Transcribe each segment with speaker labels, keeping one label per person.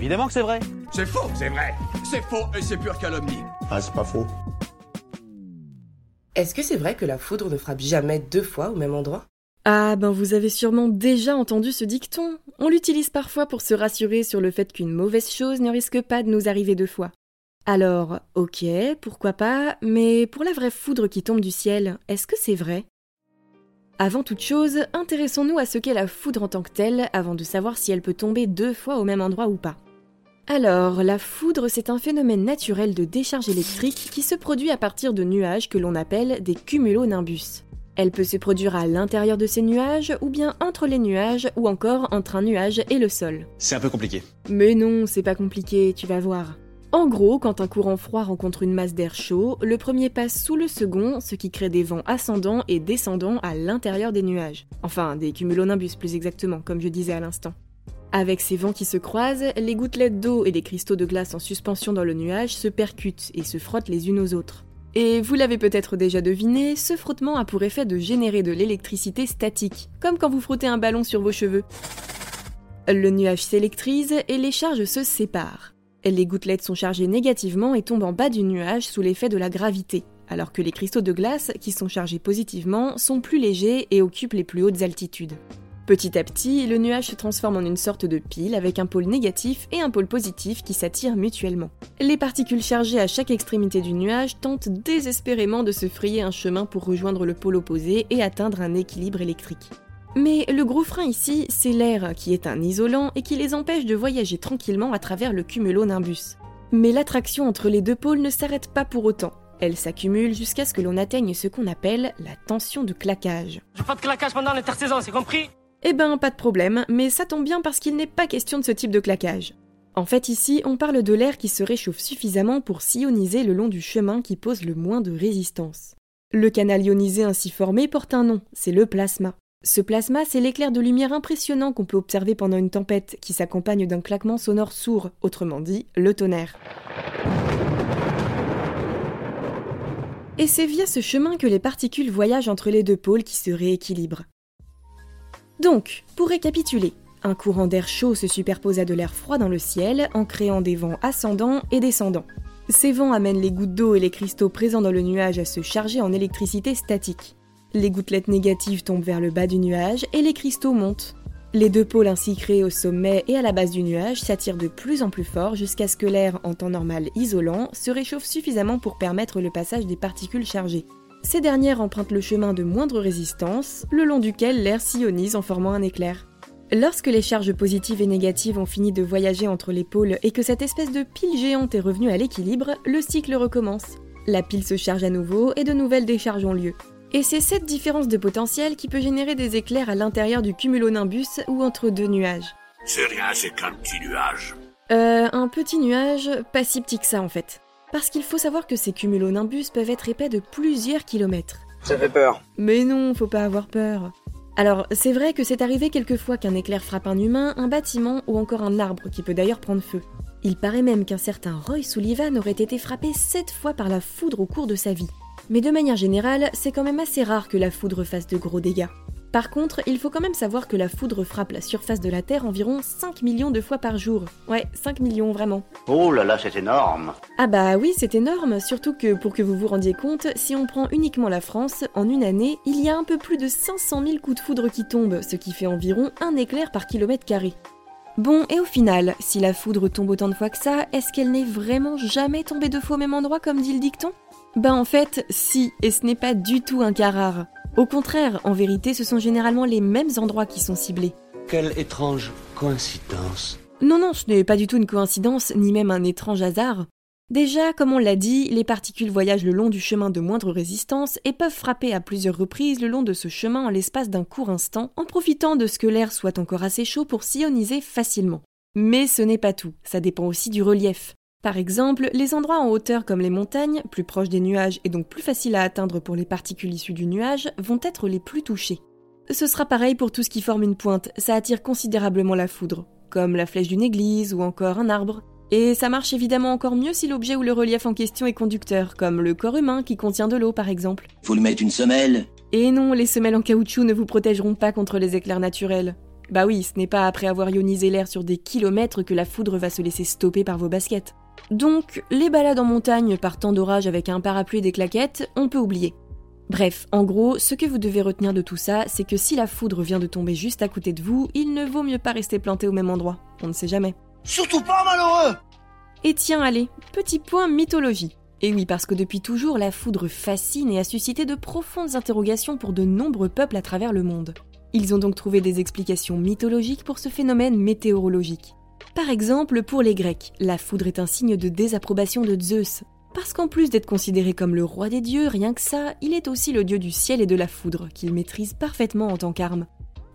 Speaker 1: évidemment que c'est vrai.
Speaker 2: C'est faux, c'est vrai. C'est faux et c'est pure calomnie.
Speaker 3: Ah, c'est pas faux.
Speaker 4: Est-ce que c'est vrai que la foudre ne frappe jamais deux fois au même endroit?
Speaker 5: Ah ben vous avez sûrement déjà entendu ce dicton. On l'utilise parfois pour se rassurer sur le fait qu'une mauvaise chose ne risque pas de nous arriver deux fois. Alors, ok, pourquoi pas, mais pour la vraie foudre qui tombe du ciel, est-ce que c'est vrai? Avant toute chose, intéressons-nous à ce qu'est la foudre en tant que telle avant de savoir si elle peut tomber deux fois au même endroit ou pas. Alors, la foudre, c'est un phénomène naturel de décharge électrique qui se produit à partir de nuages que l'on appelle des cumulonimbus. Elle peut se produire à l'intérieur de ces nuages, ou bien entre les nuages, ou encore entre un nuage et le sol.
Speaker 1: C'est un peu compliqué.
Speaker 5: Mais non, c'est pas compliqué, tu vas voir. En gros, quand un courant froid rencontre une masse d'air chaud, le premier passe sous le second, ce qui crée des vents ascendants et descendants à l'intérieur des nuages. Enfin, des cumulonimbus plus exactement, comme je disais à l'instant. Avec ces vents qui se croisent, les gouttelettes d'eau et les cristaux de glace en suspension dans le nuage se percutent et se frottent les unes aux autres. Et vous l'avez peut-être déjà deviné, ce frottement a pour effet de générer de l'électricité statique, comme quand vous frottez un ballon sur vos cheveux. Le nuage s'électrise et les charges se séparent. Les gouttelettes sont chargées négativement et tombent en bas du nuage sous l'effet de la gravité, alors que les cristaux de glace, qui sont chargés positivement, sont plus légers et occupent les plus hautes altitudes. Petit à petit, le nuage se transforme en une sorte de pile avec un pôle négatif et un pôle positif qui s'attirent mutuellement. Les particules chargées à chaque extrémité du nuage tentent désespérément de se frayer un chemin pour rejoindre le pôle opposé et atteindre un équilibre électrique. Mais le gros frein ici, c'est l'air, qui est un isolant et qui les empêche de voyager tranquillement à travers le cumulonimbus. Mais l'attraction entre les deux pôles ne s'arrête pas pour autant. Elle s'accumule jusqu'à ce que l'on atteigne ce qu'on appelle la tension de claquage.
Speaker 6: Pas de claquage pendant l'intersaison, c'est compris?
Speaker 5: Eh ben, pas de problème, mais ça tombe bien parce qu'il n'est pas question de ce type de claquage. En fait, ici, on parle de l'air qui se réchauffe suffisamment pour s'ioniser le long du chemin qui pose le moins de résistance. Le canal ionisé ainsi formé porte un nom, c'est le plasma. Ce plasma, c'est l'éclair de lumière impressionnant qu'on peut observer pendant une tempête qui s'accompagne d'un claquement sonore sourd, autrement dit, le tonnerre. Et c'est via ce chemin que les particules voyagent entre les deux pôles qui se rééquilibrent. Donc, pour récapituler, un courant d'air chaud se superpose à de l'air froid dans le ciel en créant des vents ascendants et descendants. Ces vents amènent les gouttes d'eau et les cristaux présents dans le nuage à se charger en électricité statique. Les gouttelettes négatives tombent vers le bas du nuage et les cristaux montent. Les deux pôles ainsi créés au sommet et à la base du nuage s'attirent de plus en plus fort jusqu'à ce que l'air, en temps normal isolant, se réchauffe suffisamment pour permettre le passage des particules chargées. Ces dernières empruntent le chemin de moindre résistance, le long duquel l'air s'ionise en formant un éclair. Lorsque les charges positives et négatives ont fini de voyager entre les pôles et que cette espèce de pile géante est revenue à l'équilibre, le cycle recommence. La pile se charge à nouveau et de nouvelles décharges ont lieu. Et c'est cette différence de potentiel qui peut générer des éclairs à l'intérieur du cumulonimbus ou entre deux nuages.
Speaker 3: C'est rien, c'est qu'un petit nuage.
Speaker 5: Euh, un petit nuage, pas si petit que ça en fait. Parce qu'il faut savoir que ces cumulonimbus peuvent être épais de plusieurs kilomètres.
Speaker 6: Ça fait peur.
Speaker 5: Mais non, faut pas avoir peur. Alors, c'est vrai que c'est arrivé quelquefois qu'un éclair frappe un humain, un bâtiment ou encore un arbre qui peut d'ailleurs prendre feu. Il paraît même qu'un certain Roy Sullivan aurait été frappé sept fois par la foudre au cours de sa vie. Mais de manière générale, c'est quand même assez rare que la foudre fasse de gros dégâts. Par contre, il faut quand même savoir que la foudre frappe la surface de la Terre environ 5 millions de fois par jour. Ouais, 5 millions vraiment.
Speaker 3: Oh là là, c'est énorme.
Speaker 5: Ah bah oui, c'est énorme, surtout que pour que vous vous rendiez compte, si on prend uniquement la France, en une année, il y a un peu plus de 500 000 coups de foudre qui tombent, ce qui fait environ un éclair par kilomètre carré. Bon, et au final, si la foudre tombe autant de fois que ça, est-ce qu'elle n'est vraiment jamais tombée deux fois au même endroit comme dit le dicton? Ben en fait, si, et ce n'est pas du tout un cas rare. Au contraire, en vérité, ce sont généralement les mêmes endroits qui sont ciblés.
Speaker 7: Quelle étrange coïncidence.
Speaker 5: Non, non, ce n'est pas du tout une coïncidence, ni même un étrange hasard. Déjà, comme on l'a dit, les particules voyagent le long du chemin de moindre résistance et peuvent frapper à plusieurs reprises le long de ce chemin en l'espace d'un court instant, en profitant de ce que l'air soit encore assez chaud pour s'ioniser facilement. Mais ce n'est pas tout, ça dépend aussi du relief. Par exemple, les endroits en hauteur comme les montagnes, plus proches des nuages et donc plus faciles à atteindre pour les particules issues du nuage, vont être les plus touchés. Ce sera pareil pour tout ce qui forme une pointe, ça attire considérablement la foudre, comme la flèche d'une église ou encore un arbre. Et ça marche évidemment encore mieux si l'objet ou le relief en question est conducteur, comme le corps humain qui contient de l'eau par exemple.
Speaker 7: Faut lui mettre une semelle?
Speaker 5: Et non, les semelles en caoutchouc ne vous protégeront pas contre les éclairs naturels. Bah oui, ce n'est pas après avoir ionisé l'air sur des kilomètres que la foudre va se laisser stopper par vos baskets. Donc, les balades en montagne par temps d'orage avec un parapluie et des claquettes, on peut oublier. Bref, en gros, ce que vous devez retenir de tout ça, c'est que si la foudre vient de tomber juste à côté de vous, il ne vaut mieux pas rester planté au même endroit. On ne sait jamais.
Speaker 2: Surtout pas malheureux
Speaker 5: Et tiens, allez, petit point mythologie. Et oui, parce que depuis toujours, la foudre fascine et a suscité de profondes interrogations pour de nombreux peuples à travers le monde. Ils ont donc trouvé des explications mythologiques pour ce phénomène météorologique. Par exemple, pour les Grecs, la foudre est un signe de désapprobation de Zeus. Parce qu'en plus d'être considéré comme le roi des dieux, rien que ça, il est aussi le dieu du ciel et de la foudre, qu'il maîtrise parfaitement en tant qu'arme.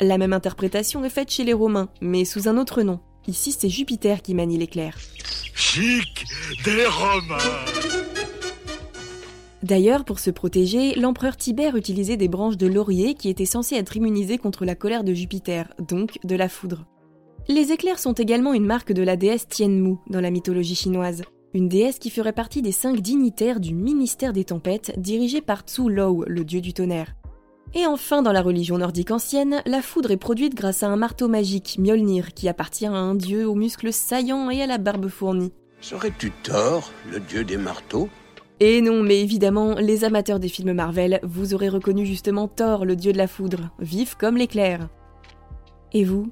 Speaker 5: La même interprétation est faite chez les Romains, mais sous un autre nom. Ici, c'est Jupiter qui manie l'éclair.
Speaker 2: Chic des Romains
Speaker 5: D'ailleurs, pour se protéger, l'empereur Tibère utilisait des branches de laurier qui étaient censées être immunisées contre la colère de Jupiter, donc de la foudre. Les éclairs sont également une marque de la déesse Tianmu dans la mythologie chinoise, une déesse qui ferait partie des cinq dignitaires du ministère des tempêtes dirigé par Tsu Lou, le dieu du tonnerre. Et enfin, dans la religion nordique ancienne, la foudre est produite grâce à un marteau magique, Mjolnir, qui appartient à un dieu aux muscles saillants et à la barbe fournie.
Speaker 3: Serais-tu Thor, le dieu des marteaux?
Speaker 5: Et non, mais évidemment, les amateurs des films Marvel, vous aurez reconnu justement Thor, le dieu de la foudre, vif comme l'éclair. Et vous,